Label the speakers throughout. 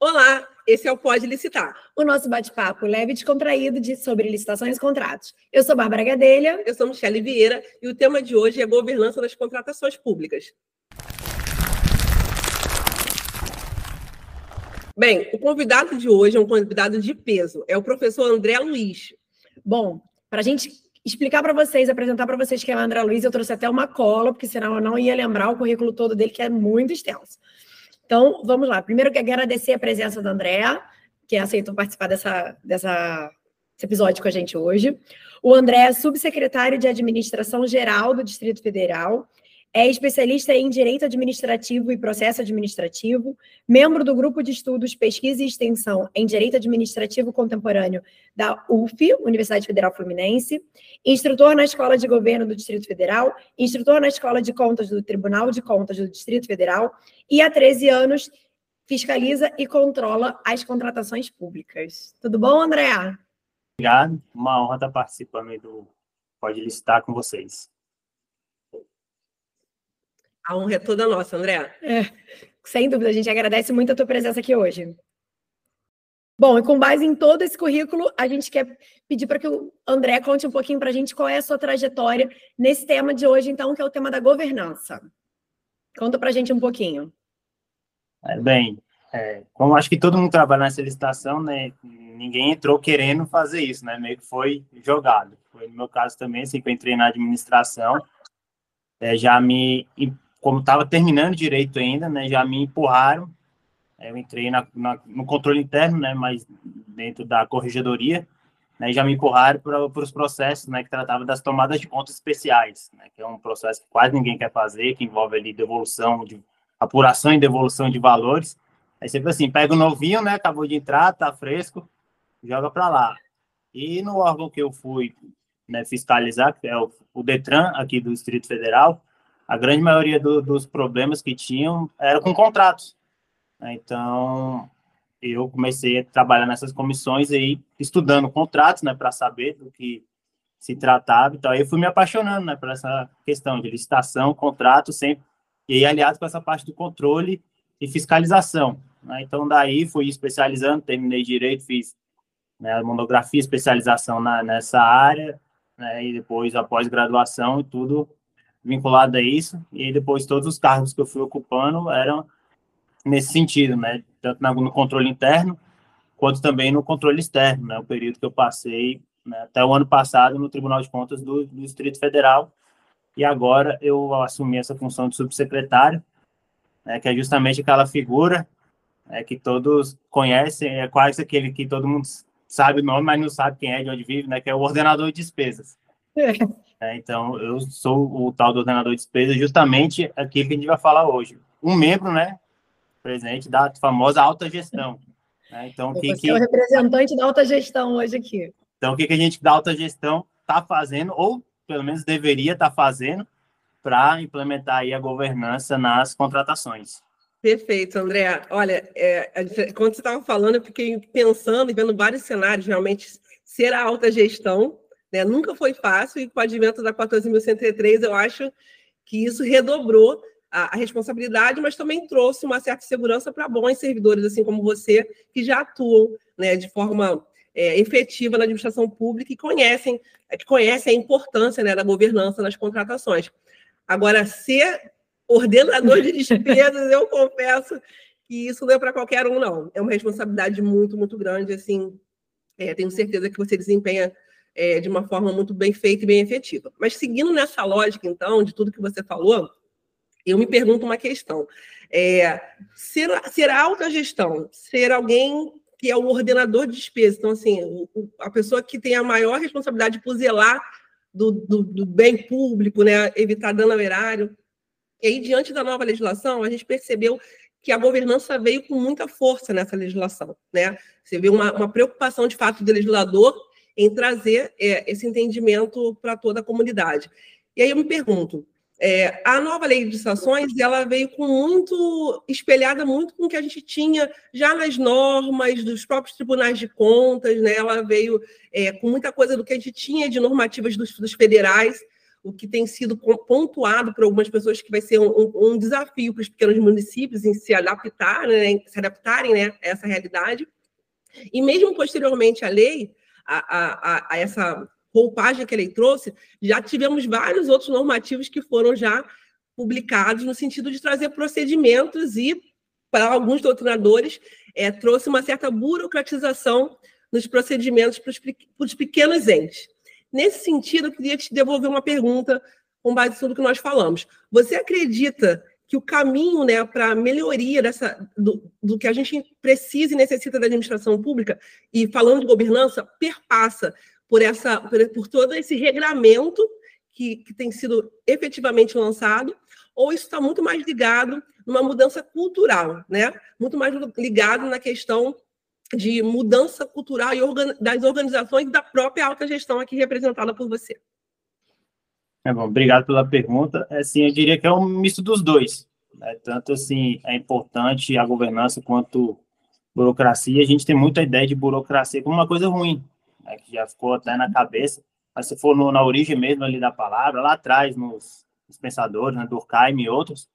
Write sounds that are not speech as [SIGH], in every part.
Speaker 1: Olá, esse é o Pode Licitar.
Speaker 2: O nosso bate-papo leve e descontraído de, sobre licitações e contratos. Eu sou Bárbara Gadelha.
Speaker 1: Eu sou Michele Vieira e o tema de hoje é governança das contratações públicas. Bem, o convidado de hoje é um convidado de peso, é o professor André Luiz.
Speaker 2: Bom, para a gente explicar para vocês, apresentar para vocês quem é o André Luiz, eu trouxe até uma cola, porque senão eu não ia lembrar o currículo todo dele, que é muito extenso. Então, vamos lá. Primeiro, quero agradecer a presença da Andréa, que aceitou participar dessa, dessa, desse episódio com a gente hoje. O André é subsecretário de Administração Geral do Distrito Federal, é especialista em Direito Administrativo e Processo Administrativo, membro do Grupo de Estudos, Pesquisa e Extensão em Direito Administrativo Contemporâneo da UF, Universidade Federal Fluminense, instrutor na Escola de Governo do Distrito Federal, instrutor na Escola de Contas do Tribunal de Contas do Distrito Federal e há 13 anos fiscaliza e controla as contratações públicas. Tudo bom, André?
Speaker 3: Obrigado, uma honra estar participando do Pode Listar com vocês.
Speaker 1: A honra é toda nossa, André.
Speaker 2: É, sem dúvida, a gente agradece muito a tua presença aqui hoje. Bom, e com base em todo esse currículo, a gente quer pedir para que o André conte um pouquinho para a gente qual é a sua trajetória nesse tema de hoje, então, que é o tema da governança. Conta para a gente um pouquinho.
Speaker 3: É, bem, é, como acho que todo mundo trabalha nessa licitação, né, ninguém entrou querendo fazer isso, né, meio que foi jogado. Foi no meu caso também, assim, que eu entrei na administração, é, já me como estava terminando direito ainda, né, já me empurraram. Eu entrei na, na, no controle interno, né, mas dentro da corregedoria, né, já me empurraram para os processos, né, que tratava das tomadas de contas especiais, né, que é um processo que quase ninguém quer fazer, que envolve ali devolução, de apuração e devolução de valores. Aí sempre assim, pega o novinho, né, acabou de entrar, tá fresco, joga para lá. E no órgão que eu fui né, fiscalizar, que é o, o Detran aqui do Distrito Federal, a grande maioria do, dos problemas que tinham era com contratos. Né? Então, eu comecei a trabalhar nessas comissões aí, estudando contratos, né, para saber do que se tratava. Então, aí eu fui me apaixonando, né, por essa questão de licitação, contrato, sempre. E aí, aliado com essa parte do controle e fiscalização. Né? Então, daí fui especializando, terminei direito, fiz né, monografia, especialização na, nessa área, né, e depois a pós-graduação e tudo vinculado a isso, e depois todos os cargos que eu fui ocupando eram nesse sentido, né, tanto no controle interno, quanto também no controle externo, né, o período que eu passei né, até o ano passado no Tribunal de Contas do, do Distrito Federal, e agora eu assumi essa função de subsecretário, né, que é justamente aquela figura é, que todos conhecem, é quase aquele que todo mundo sabe o nome, mas não sabe quem é, de onde vive, né, que é o ordenador de despesas. É. Então, eu sou o tal do ordenador de despesa, justamente aquilo que a gente vai falar hoje. Um membro, né, presente da famosa alta gestão. Né? Então,
Speaker 2: o que, que... o representante da alta gestão hoje aqui.
Speaker 3: Então, o que, que a gente da alta gestão está fazendo, ou pelo menos deveria estar tá fazendo, para implementar aí a governança nas contratações.
Speaker 1: Perfeito, André. Olha, é, quando você estava falando, eu fiquei pensando e vendo vários cenários, realmente, ser a alta gestão né? Nunca foi fácil, e com o advento da 14.103, eu acho que isso redobrou a, a, responsabilidade, mas também trouxe uma certa segurança para bons servidores, assim como você, que já atuam né, de forma é, efetiva na administração pública e conhecem, é, que conhecem a importância né, da governança nas contratações. Agora, ser ordenador de despesas, eu confesso que isso não é para qualquer um, não. É uma responsabilidade muito, muito grande, assim, é, tenho certeza que você desempenha é, de uma forma muito bem feita e bem efetiva. Mas seguindo nessa lógica, então, de tudo que você falou, eu me pergunto uma questão. É, ser, ser alta gestão, ser alguém que é o ordenador de despesas, então, assim, a pessoa que tem a maior responsabilidade por zelar do, do, do bem público, né, evitar dano ao erário. E aí, diante da nova legislação, a gente percebeu que a governança veio com muita força nessa legislação. Né? Você vê uma, uma preocupação, de fato, do legislador em trazer é, esse entendimento para toda a comunidade. E aí eu me pergunto, é, a nova lei de licitações ela veio com muito espelhada muito com o que a gente tinha já nas normas dos próprios tribunais de contas, né? Ela veio é, com muita coisa do que a gente tinha de normativas dos, dos federais. o que tem sido pontuado por algumas pessoas que vai ser um, um desafio para os pequenos municípios em se adaptar, né, se adaptarem né, a essa realidade. E mesmo posteriormente à lei, a, a, a essa roupagem que ele trouxe, já tivemos vários outros normativos que foram já publicados no sentido de trazer procedimentos e, para alguns doutrinadores, é, trouxe uma certa burocratização nos procedimentos para os, para os pequenos entes. Nesse sentido, eu queria te devolver uma pergunta com base em tudo que nós falamos. Você acredita que o caminho né, para a melhoria dessa, do, do, que a gente precisa e necessita da administração pública, e falando de governança, perpassa por, essa, por, por todo esse regramento que, que tem sido efetivamente lançado, ou isso está muito mais ligado numa mudança cultural, né? muito mais ligado na questão de mudança cultural e organ, das organizações da própria alta gestão aqui representada por você.
Speaker 3: É bom, obrigado pela pergunta. Assim, eu diria que é um misto dos dois. Né? Tanto assim, é importante a governança quanto burocracia. A gente tem muita ideia de burocracia como uma coisa ruim, né? que já ficou até na cabeça. Mas se for no, na origem mesmo ali da palavra, lá atrás, nos, nos pensadores, né, Durkheim e outros,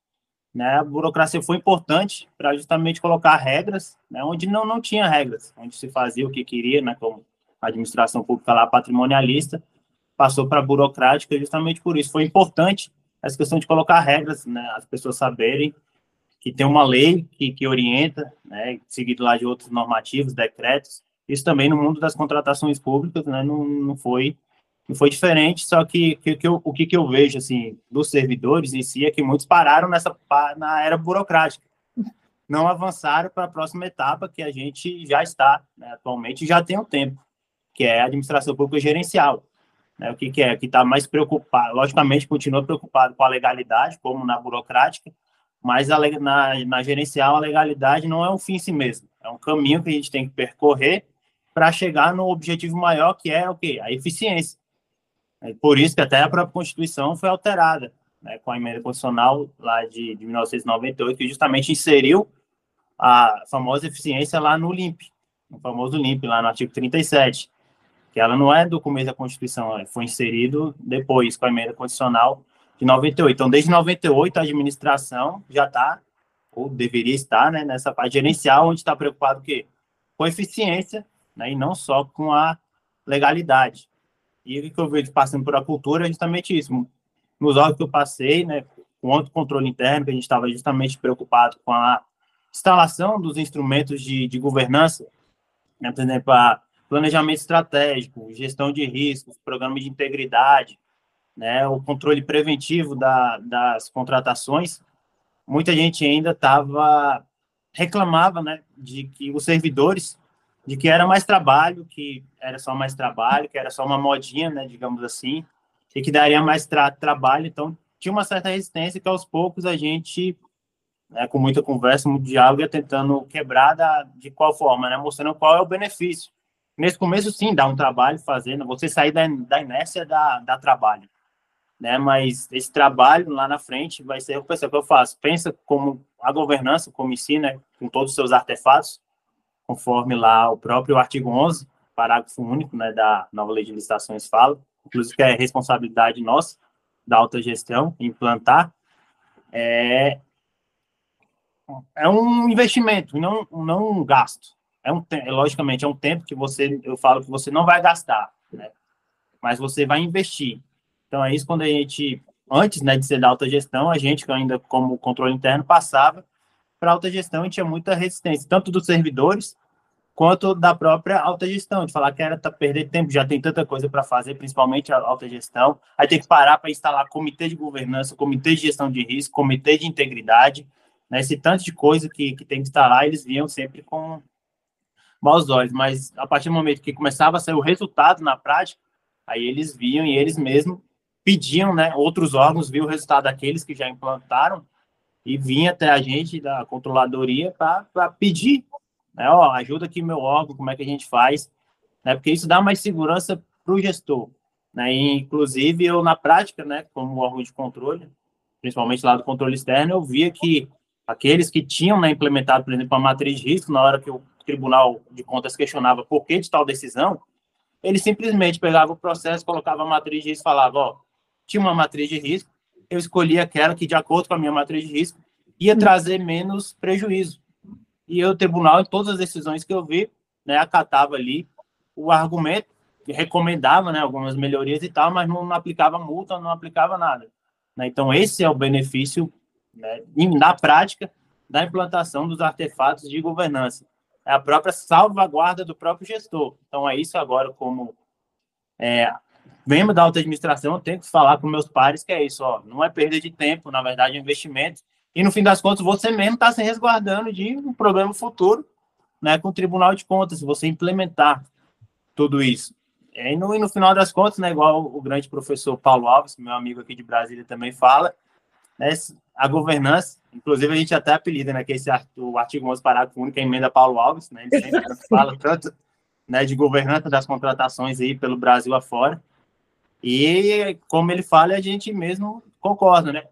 Speaker 3: né, a burocracia foi importante para justamente colocar regras, né, onde não, não tinha regras, onde se fazia o que queria, né, como a administração pública lá patrimonialista, passou para burocrática justamente por isso. Foi importante essa questão de colocar regras, né, as pessoas saberem que tem uma lei que, que orienta, né, seguido lá de outros normativos, decretos. Isso também no mundo das contratações públicas, né, não, não foi não foi diferente, só que, que, que eu, o que, que eu vejo, assim, dos servidores em si é que muitos pararam nessa, na era burocrática. Não avançaram para a próxima etapa que a gente já está, né, atualmente, já tem um tempo, que é a administração pública gerencial. Né, o que, que é? Que está mais preocupado, logicamente, continua preocupado com a legalidade, como na burocrática, mas a, na, na gerencial a legalidade não é um fim em si mesmo, é um caminho que a gente tem que percorrer para chegar no objetivo maior, que é o quê? A eficiência. É por isso que até a própria Constituição foi alterada, né, com a emenda constitucional lá de, de 1998, que justamente inseriu a famosa eficiência lá no LIMP, no famoso LIMP, lá no artigo 37, que ela não é do começo da Constituição, foi inserido depois com a emenda constitucional de 98. Então, desde 98, a administração já está, ou deveria estar, né, nessa parte gerencial, onde está preocupado com eficiência, né, e não só com a legalidade. E o que eu vejo passando por a cultura é justamente isso. Nos órgãos que eu passei, né, com o controle interno, que a gente estava justamente preocupado com a instalação dos instrumentos de, de governança, né, por exemplo, a planejamento estratégico, gestão de riscos, programa de integridade, né, o controle preventivo da, das contratações, muita gente ainda estava reclamava, né, de que os servidores de que era mais trabalho, que era só mais trabalho, que era só uma modinha, né, digamos assim, e que daria mais tra trabalho. Então, tinha uma certa resistência que aos poucos a gente, né, com muita conversa, muito diálogo, ia tentando quebrar da, de qual forma, né, mostrando qual é o benefício. Nesse começo, sim, dá um trabalho fazendo, você sair da, da inércia dá trabalho. Né, mas esse trabalho lá na frente vai ser o que eu faço. Pensa como a governança, como ensina, né, com todos os seus artefatos, conforme lá o próprio artigo 11, parágrafo único né, da nova lei de licitações fala, inclusive que é responsabilidade nossa, da alta gestão, implantar, é, é um investimento, não, não um gasto. É um, logicamente, é um tempo que você, eu falo que você não vai gastar, né? mas você vai investir. Então, é isso quando a gente, antes né, de ser da alta gestão, a gente, ainda como controle interno, passava para alta gestão e tinha muita resistência, tanto dos servidores quanto da própria alta gestão, de falar que era tá, perder tempo, já tem tanta coisa para fazer, principalmente a alta gestão, aí tem que parar para instalar comitê de governança, comitê de gestão de risco, comitê de integridade, né, esse tanto de coisa que, que tem que instalar, eles viam sempre com maus olhos, mas a partir do momento que começava a sair o resultado na prática, aí eles viam e eles mesmos pediam, né, outros órgãos viam o resultado daqueles que já implantaram, e vinha até a gente da controladoria para pedir, né, ó, ajuda aqui meu órgão, como é que a gente faz, né, porque isso dá mais segurança para o gestor. Né, e, inclusive, eu, na prática, né, como órgão de controle, principalmente lá do controle externo, eu via que aqueles que tinham né, implementado, por exemplo, a matriz de risco, na hora que o Tribunal de Contas questionava por que de tal decisão, ele simplesmente pegava o processo, colocava a matriz de risco falava, ó, tinha uma matriz de risco, eu escolhi aquela que, de acordo com a minha matriz de risco, ia hum. trazer menos prejuízo. E o tribunal, em todas as decisões que eu vi, né, acatava ali o argumento, recomendava né, algumas melhorias e tal, mas não, não aplicava multa, não aplicava nada. Né? Então, esse é o benefício, né, na prática, da implantação dos artefatos de governança. É a própria salvaguarda do próprio gestor. Então, é isso agora, como é, membro da alta administração, eu tenho que falar com meus pares que é isso, ó, não é perda de tempo, na verdade, é investimento. E, no fim das contas, você mesmo está se resguardando de um problema futuro né, com o Tribunal de Contas, se você implementar tudo isso. E no, e no final das contas, né, igual o grande professor Paulo Alves, meu amigo aqui de Brasília também fala, né, a governança, inclusive a gente até apelida, né, que esse o artigo 11 parágrafo único é a emenda Paulo Alves, né, ele sempre [LAUGHS] fala tanto né, de governança das contratações aí pelo Brasil afora, e como ele fala, a gente mesmo concorda, né,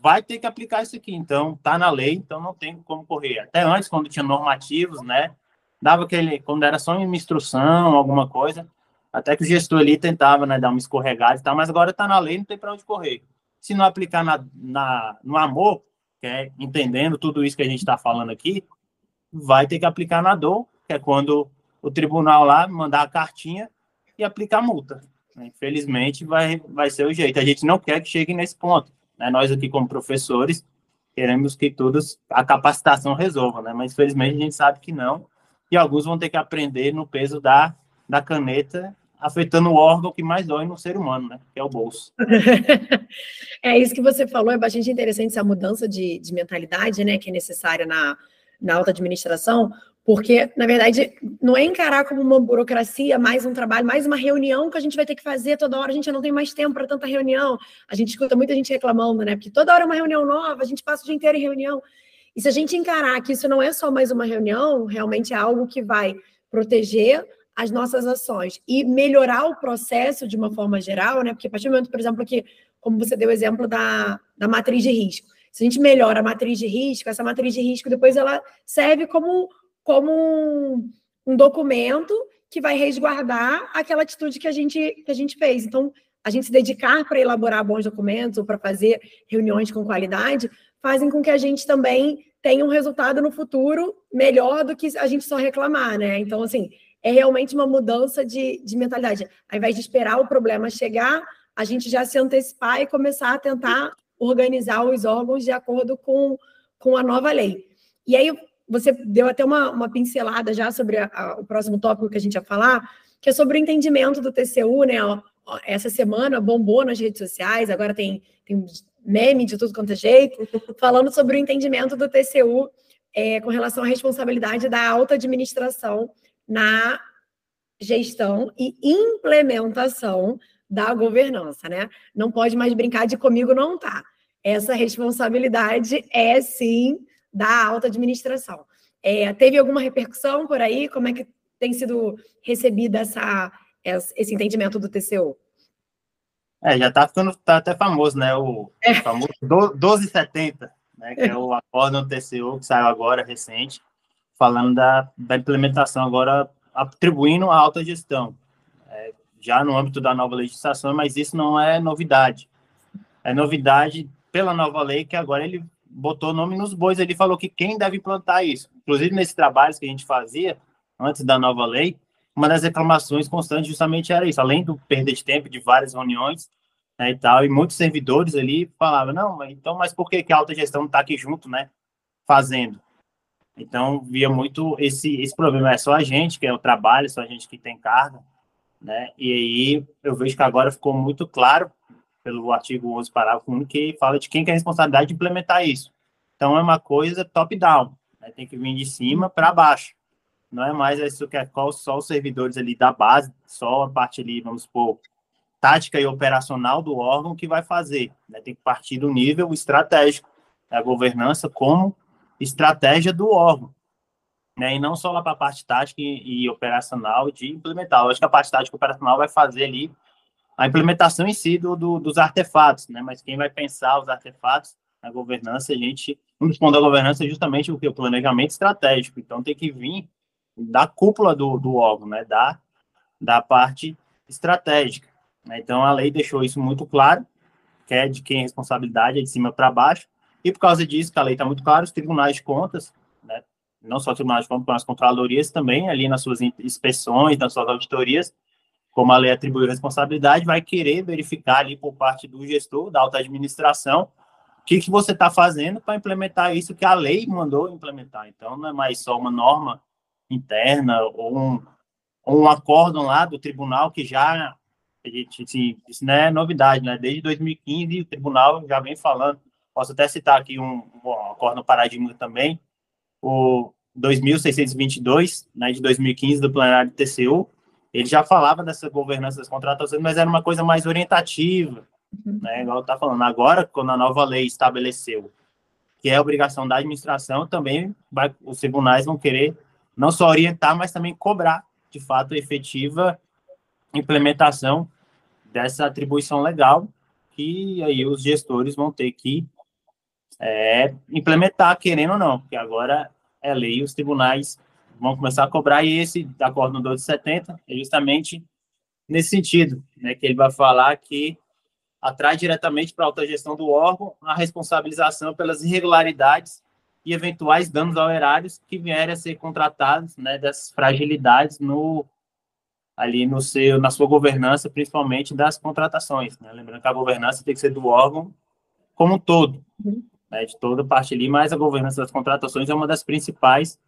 Speaker 3: vai ter que aplicar isso aqui, então tá na lei, então não tem como correr. Até antes, quando tinha normativos, né, dava aquele, quando era só uma instrução, alguma coisa, até que o gestor ali tentava, né, dar uma escorregada e tal, mas agora tá na lei, não tem para onde correr. Se não aplicar na, na, no amor, entendendo tudo isso que a gente está falando aqui, vai ter que aplicar na dor, que é quando o tribunal lá mandar a cartinha e aplicar a multa. Infelizmente, vai, vai ser o jeito. A gente não quer que chegue nesse ponto. Né? Nós aqui, como professores, queremos que todos a capacitação resolva, né? mas infelizmente a gente sabe que não. E alguns vão ter que aprender no peso da, da caneta afetando o órgão que mais dói no ser humano, né? Que é o bolso. [LAUGHS]
Speaker 2: é isso que você falou, é bastante interessante essa mudança de, de mentalidade, né? Que é necessária na, na alta administração, porque, na verdade, não é encarar como uma burocracia, mais um trabalho, mais uma reunião que a gente vai ter que fazer toda hora, a gente não tem mais tempo para tanta reunião. A gente escuta muita gente reclamando, né? Porque toda hora é uma reunião nova, a gente passa o dia inteiro em reunião. E se a gente encarar que isso não é só mais uma reunião, realmente é algo que vai proteger as nossas ações e melhorar o processo de uma forma geral, né? Porque a partir do momento, por exemplo, que, como você deu o exemplo da, da matriz de risco, se a gente melhora a matriz de risco, essa matriz de risco depois ela serve como, como um, um documento que vai resguardar aquela atitude que a gente, que a gente fez. Então, a gente se dedicar para elaborar bons documentos ou para fazer reuniões com qualidade fazem com que a gente também tenha um resultado no futuro melhor do que a gente só reclamar, né? Então, assim, é realmente uma mudança de, de mentalidade. Ao invés de esperar o problema chegar, a gente já se antecipar e começar a tentar organizar os órgãos de acordo com, com a nova lei. E aí, você deu até uma, uma pincelada já sobre a, a, o próximo tópico que a gente ia falar, que é sobre o entendimento do TCU, né? Essa semana bombou nas redes sociais, agora tem, tem meme de tudo quanto é jeito, [LAUGHS] falando sobre o entendimento do TCU é, com relação à responsabilidade da alta administração na gestão e implementação da governança, né? Não pode mais brincar de comigo não tá. Essa responsabilidade é sim da alta administração. É, teve alguma repercussão por aí? Como é que tem sido recebida essa, esse entendimento do TCU?
Speaker 3: É, já está ficando tá até famoso, né? O é. famoso 1270, né? Que é o [LAUGHS] acórdão do TCU que saiu agora, recente, falando da, da implementação agora, atribuindo a alta gestão, é, já no âmbito da nova legislação, mas isso não é novidade. É novidade pela nova lei que agora ele botou nome nos bois, ele falou que quem deve implantar isso. Inclusive, nesses trabalhos que a gente fazia, antes da nova lei, uma das reclamações constantes justamente era isso, além do perder de tempo de várias reuniões né, e tal, e muitos servidores ali falavam, não, então, mas por que, que a alta gestão não está aqui junto, né, fazendo? Então, via muito esse, esse problema. É só a gente que é o trabalho, só a gente que tem carga, né? E aí eu vejo que agora ficou muito claro pelo artigo 11, parágrafo 1, que fala de quem tem a responsabilidade de implementar isso. Então, é uma coisa top-down, né? tem que vir de cima para baixo. Não é mais isso que é só os servidores ali da base, só a parte ali, vamos supor, tática e operacional do órgão que vai fazer. Né? Tem que partir do nível estratégico, da governança como estratégia do órgão, né? E não só lá para a parte tática e, e, operacional de implementar. Eu acho que a parte tática e operacional vai fazer ali a implementação em si do, do, dos artefatos, né? Mas quem vai pensar os artefatos na governança, a gente, um dos pontos da governança é justamente o que o planejamento estratégico. Então tem que vir da cúpula do, do órgão, né? Da da parte estratégica. Né? Então a lei deixou isso muito claro que é de quem a responsabilidade é de cima para baixo, e por causa disso, que a lei está muito clara, os tribunais de contas, né, não só os tribunais de contas, mas as controlarias também, ali nas suas inspeções, nas suas auditorias, como a lei atribui responsabilidade, vai querer verificar ali por parte do gestor, da alta administração, o que, que você está fazendo para implementar isso que a lei mandou implementar. Então, não é mais só uma norma interna ou um, ou um acórdão lá do tribunal que já, a gente, assim, isso não é novidade, né? Desde 2015 o tribunal já vem falando, posso até citar aqui um, um acórdão paradigma também, o 2622, né, de 2015 do plenário do TCU, ele já falava dessa governança das contratações, mas era uma coisa mais orientativa, uhum. né, igual está falando. Agora, quando a nova lei estabeleceu que é obrigação da administração, também vai, os tribunais vão querer não só orientar, mas também cobrar, de fato, a efetiva implementação dessa atribuição legal, que aí os gestores vão ter que é, implementar, querendo ou não, porque agora é lei, os tribunais vão começar a cobrar, e esse acordo no 12 de 70 é justamente nesse sentido, né, que ele vai falar que atrai diretamente para a autogestão do órgão a responsabilização pelas irregularidades e eventuais danos ao erários que vierem a ser contratados, né, das fragilidades no ali no seu na sua governança, principalmente das contratações, né? Lembrando que a governança tem que ser do órgão como um todo, uhum. Né, de toda parte ali, mas a governança das contratações é uma das principais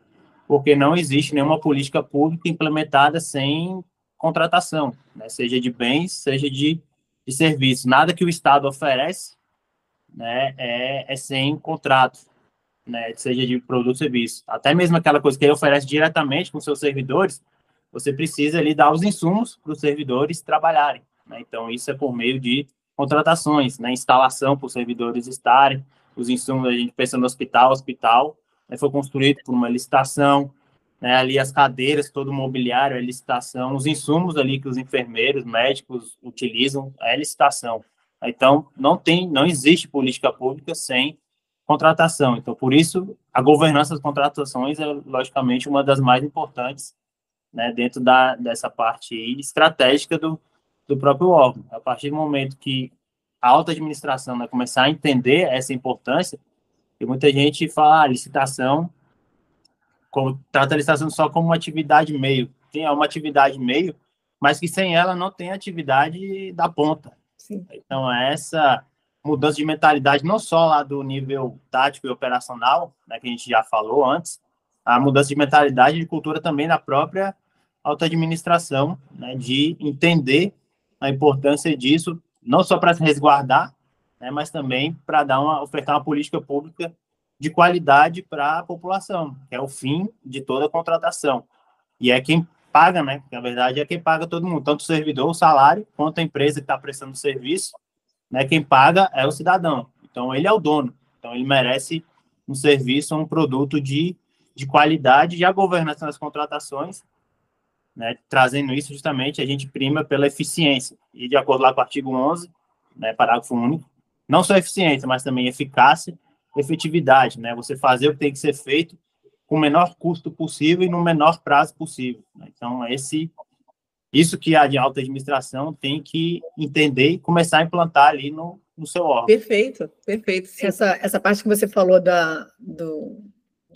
Speaker 3: porque não existe nenhuma política pública implementada sem contratação, né? seja de bens, seja de, de serviços. Nada que o Estado oferece né, é, é sem contrato, né, seja de produto ou serviço. Até mesmo aquela coisa que ele oferece diretamente com seus servidores, você precisa ali dar os insumos para os servidores trabalharem. Né? Então, isso é por meio de contratações, né? instalação para os servidores estarem, os insumos, a gente pensa no hospital, hospital né, foi construído por uma licitação, né, ali as cadeiras, todo o mobiliário, a licitação, os insumos ali que os enfermeiros, médicos utilizam, é licitação. Então, não tem, não existe política pública sem contratação. Então, por isso, a governança das contratações é, logicamente, uma das mais importantes né, dentro da, dessa parte estratégica do, do próprio órgão. A partir do momento que a alta administração vai começar a entender essa importância, e muita gente fala, ah, licitação, como, trata a licitação só como uma atividade meio. Tem uma atividade meio, mas que sem ela não tem atividade da ponta. Sim. Então, essa mudança de mentalidade, não só lá do nível tático e operacional, né, que a gente já falou antes, a mudança de mentalidade e de cultura também da própria alta administração, né, de entender a importância disso, não só para se resguardar, né, mas também para dar uma ofertar uma política pública de qualidade para a população, que é o fim de toda contratação. E é quem paga, né? Na verdade, é quem paga todo mundo, tanto o servidor, o salário, quanto a empresa que está prestando o serviço, né? Quem paga é o cidadão. Então, ele é o dono. Então, ele merece um serviço, um produto de, de qualidade e a governança das contratações, né? Trazendo isso justamente, a gente prima pela eficiência. E de acordo lá com o artigo 11, né? Parágrafo único, não só eficiência, mas também eficácia, efetividade, né? Você fazer o que tem que ser feito com o menor custo possível e no menor prazo possível. Né? Então, esse isso que a de alta administração tem que entender e começar a implantar ali no, no seu órgão.
Speaker 2: Perfeito, perfeito. Essa, essa parte que você falou da, do,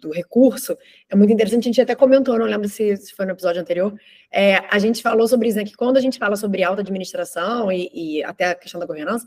Speaker 2: do recurso é muito interessante. A gente até comentou, não lembro se, se foi no episódio anterior. É, a gente falou sobre isso, né? Que quando a gente fala sobre alta administração e, e até a questão da governança,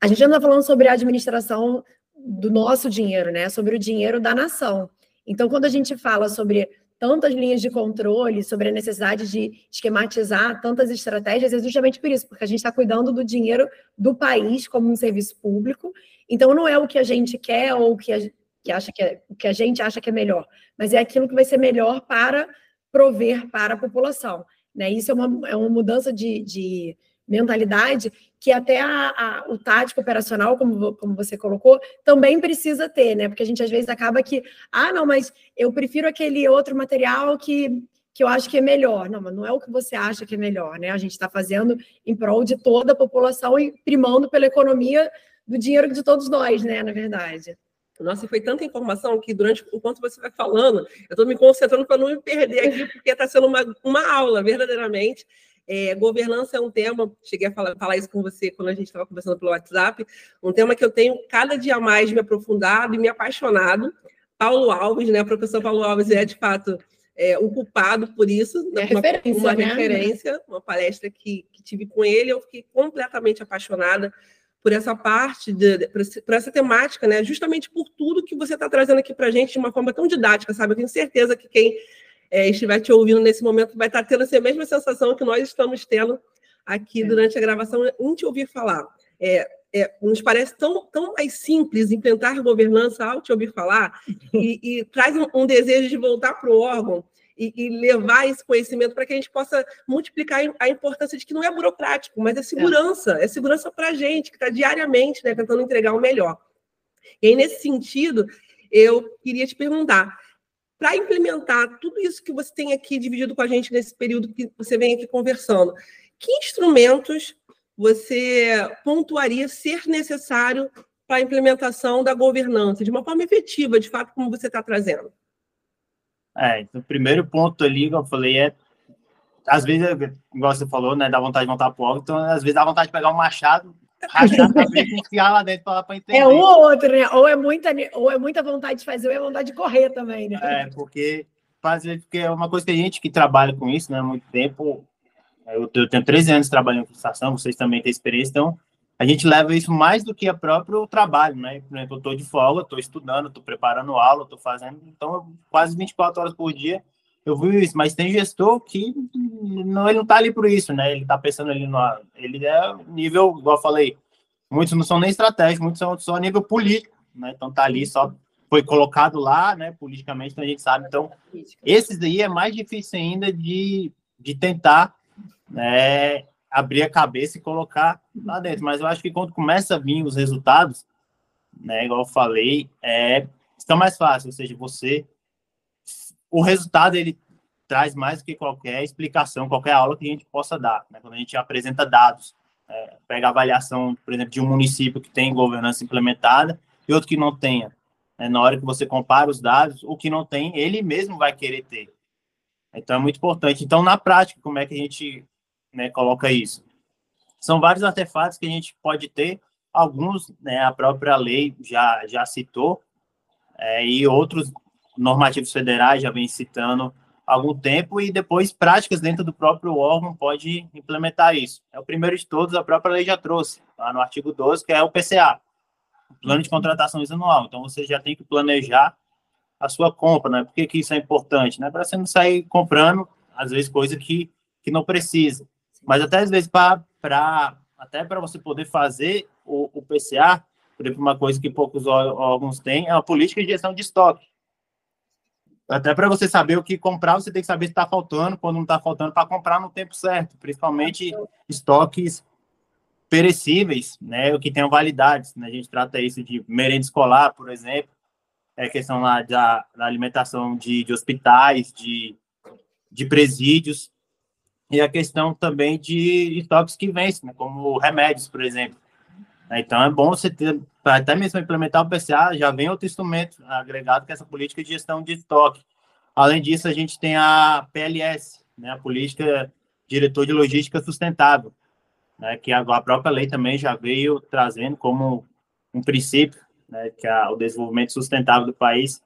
Speaker 2: a gente anda falando sobre a administração do nosso dinheiro, né? Sobre o dinheiro da nação. Então, quando a gente fala sobre tantas linhas de controle, sobre a necessidade de esquematizar tantas estratégias, é justamente por isso, porque a gente está cuidando do dinheiro do país como um serviço público. Então, não é o que a gente quer ou o que a, que acha que é, que a gente acha que é melhor, mas é aquilo que vai ser melhor para prover para a população. Né? Isso é uma, é uma mudança de, de mentalidade que até a, a, o tático operacional, como, como você colocou, também precisa ter, né? Porque a gente às vezes acaba que, ah, não, mas eu prefiro aquele outro material que, que eu acho que é melhor. Não, mas não é o que você acha que é melhor, né? A gente está fazendo em prol de toda a população e primando pela economia do dinheiro de todos nós, né? Na verdade.
Speaker 1: Nossa, foi tanta informação que durante enquanto você vai falando, eu estou me concentrando para não me perder aqui, porque está sendo uma, uma aula, verdadeiramente. É, governança é um tema, cheguei a falar, falar isso com você quando a gente estava conversando pelo WhatsApp, um tema que eu tenho cada dia mais me aprofundado e me apaixonado. Paulo Alves, né, o professor Paulo Alves é, de fato, é, o culpado por isso.
Speaker 2: É uma, referência,
Speaker 1: uma
Speaker 2: né?
Speaker 1: referência, uma palestra que, que tive com ele, eu fiquei completamente apaixonada por essa parte, de, de, por essa temática, né? Justamente por tudo que você está trazendo aqui para a gente de uma forma tão didática, sabe? Eu tenho certeza que quem é, estiver te ouvindo nesse momento vai estar tá tendo essa mesma sensação que nós estamos tendo aqui é. durante a gravação em te ouvir falar. É, é, nos parece tão, tão mais simples implantar governança ao te ouvir falar [LAUGHS] e, e traz um, um, desejo de voltar para o órgão e, e, levar esse conhecimento para que a gente possa multiplicar a importância de que não é burocrático, mas é segurança, é, é segurança para a gente, que está diariamente né, tentando entregar o melhor. E aí, nesse sentido, eu queria te perguntar, para implementar tudo isso que você tem aqui dividido com a gente nesse período que você vem aqui conversando, que instrumentos você pontuaria ser necessário para a implementação da governança, de uma forma efetiva, de fato, como você está trazendo?
Speaker 3: É, então, o primeiro ponto ali, que eu falei, é. Às vezes, igual você falou, né? Dá vontade de voltar pro então às vezes dá vontade de pegar um machado, rachar a cabeça e enfiar lá dentro para entender.
Speaker 2: É um ou outro, né? Ou é, muita, ou é muita vontade de fazer, ou é vontade de correr também, né?
Speaker 3: É, porque, porque é uma coisa que a gente que trabalha com isso, né? Há muito tempo. Eu, eu tenho 13 anos trabalhando com estação, vocês também têm experiência, então a gente leva isso mais do que a próprio trabalho, né? Por exemplo, eu estou de folga, estou estudando, estou preparando aula, estou fazendo, então quase 24 horas por dia eu vi isso, mas tem gestor que não, ele não está ali por isso, né? Ele está pensando ali no. Ele é nível, igual eu falei, muitos não são nem estratégicos, muitos são só nível político, né? Então tá ali só foi colocado lá, né? Politicamente, então a gente sabe. Então, esses aí é mais difícil ainda de, de tentar né, abrir a cabeça e colocar lá dentro. Mas eu acho que quando começa a vir os resultados, né, igual eu falei, é, fica mais fácil. Ou seja, você. O resultado ele traz mais do que qualquer explicação, qualquer aula que a gente possa dar. Né, quando a gente apresenta dados, é, pega a avaliação, por exemplo, de um município que tem governança implementada e outro que não tenha. Né, na hora que você compara os dados, o que não tem, ele mesmo vai querer ter. Então, é muito importante. Então, na prática, como é que a gente né, coloca isso. São vários artefatos que a gente pode ter, alguns né, a própria lei já, já citou, é, e outros normativos federais já vem citando há algum tempo, e depois práticas dentro do próprio órgão pode implementar isso. É o primeiro de todos, a própria lei já trouxe, lá no artigo 12, que é o PCA, Plano de Contratação Anual. Então, você já tem que planejar a sua compra, né? Por que, que isso é importante? Né? Para você não sair comprando, às vezes, coisa que, que não precisa. Mas até às vezes para até para você poder fazer o, o, PCA, por exemplo, uma coisa que poucos órgãos têm é a política de gestão de estoque. Até para você saber o que comprar, você tem que saber se está faltando, quando não está faltando, para comprar no tempo certo, principalmente estoques perecíveis, né, o que tenham validades. Né? A gente trata isso de merenda escolar, por exemplo, é questão lá da, da alimentação de, de hospitais, de, de presídios, e a questão também de estoques que vencem, né, como remédios, por exemplo. Então, é bom você ter, até mesmo implementar o PCA, já vem outro instrumento agregado, que é essa política de gestão de estoque. Além disso, a gente tem a PLS, né, a Política Diretor de Logística Sustentável, né, que a própria lei também já veio trazendo como um princípio, né, que é o desenvolvimento sustentável do país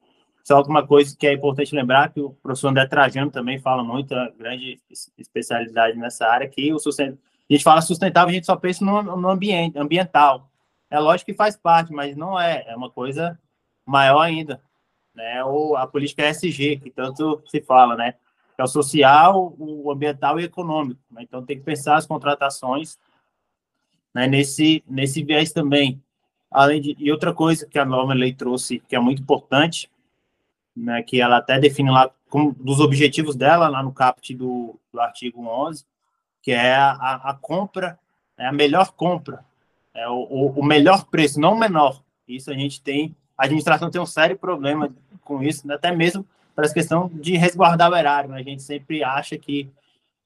Speaker 3: só uma coisa que é importante lembrar, que o professor André Trajano também fala muito, a grande especialidade nessa área, que o sustent... a gente fala sustentável, a gente só pensa no, no ambiente, ambiental. É lógico que faz parte, mas não é, é uma coisa maior ainda, né? Ou a política ESG, que tanto se fala, né? É o social, o ambiental e o econômico. Né? Então tem que pensar as contratações né, nesse, nesse viés também. Além de, e outra coisa que a nova lei trouxe, que é muito importante, né, que ela até define lá como dos objetivos dela, lá no caput do, do artigo 11, que é a, a compra, é a melhor compra, é o, o, melhor preço, não o menor. Isso a gente tem, a administração tem um sério problema com isso, né, até mesmo para essa questão de resguardar o erário. Né? A gente sempre acha que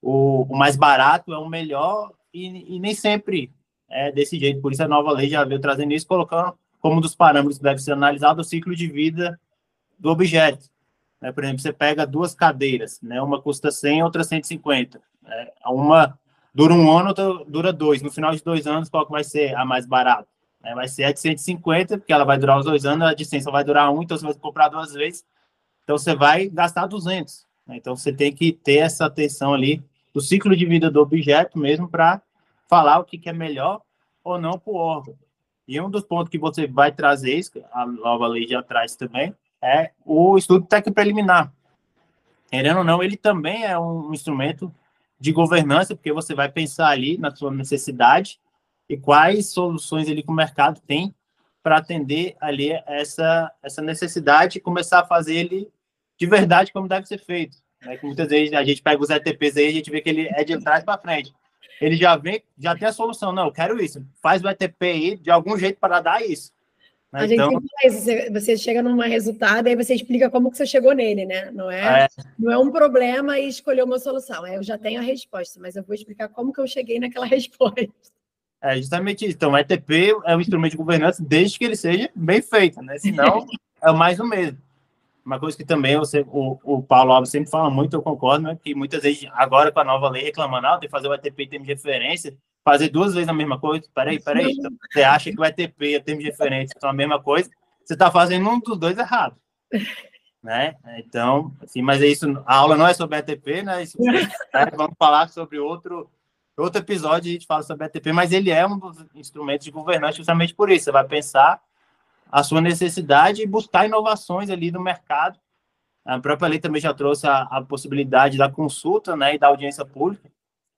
Speaker 3: o, o mais barato é o melhor e, e, nem sempre é desse jeito. Por isso a nova lei já veio trazendo isso, colocando como um dos parâmetros que deve ser analisado o ciclo de vida do objeto. Né? Por exemplo, você pega duas cadeiras, né? uma custa 100, outra 150. Né? Uma dura um ano, outra dura dois. No final de dois anos, qual que vai ser a mais barata? É, vai ser a de 150, porque ela vai durar os dois anos, a de 100 só vai durar um, então você vai comprar duas vezes. Então você vai gastar 200. Né? Então você tem que ter essa atenção ali do ciclo de vida do objeto mesmo para falar o que, que é melhor ou não para o órgão. E um dos pontos que você vai trazer, isso, a nova lei já traz também, é o estudo técnico preliminar. Querendo ou não, ele também é um instrumento de governança, porque você vai pensar ali na sua necessidade e quais soluções ele que o mercado tem para atender ali essa, essa necessidade e começar a fazer ele de verdade como deve ser feito. Né? Que muitas vezes a gente pega os ETPs aí, a gente vê que ele é de trás para frente. Ele já vem, já tem a solução. Não, eu quero isso. Faz o ETP aí de algum jeito para dar isso.
Speaker 2: Né? A gente então... sempre fala isso. Você, chega num resultado e você explica como que você chegou nele, né? Não é, é, não é um problema e escolher uma solução. É, eu já tenho a resposta, mas eu vou explicar como que eu cheguei naquela [LAUGHS] resposta.
Speaker 3: É justamente isso. Então, o ETP é um instrumento de governança desde que ele seja bem feito, né? Senão, [LAUGHS] é mais o mesmo. Uma coisa que também você, o, o Paulo Alves sempre fala muito, eu concordo, né? Que muitas vezes, agora com a nova lei reclamando, ah, tem que fazer o ETP em termos de referência, fazer duas vezes a mesma coisa. Peraí, peraí. Então, você acha que o ETP e o termos de referência são a mesma coisa, você está fazendo um dos dois errado. [LAUGHS] Né? Então, assim, mas é isso. A aula não é sobre ETP, né? Isso, né? [LAUGHS] Vamos falar sobre outro outro episódio a gente fala sobre ETP, mas ele é um dos instrumentos de governança justamente por isso. Você vai pensar a sua necessidade e buscar inovações ali no mercado. A própria lei também já trouxe a, a possibilidade da consulta né, e da audiência pública.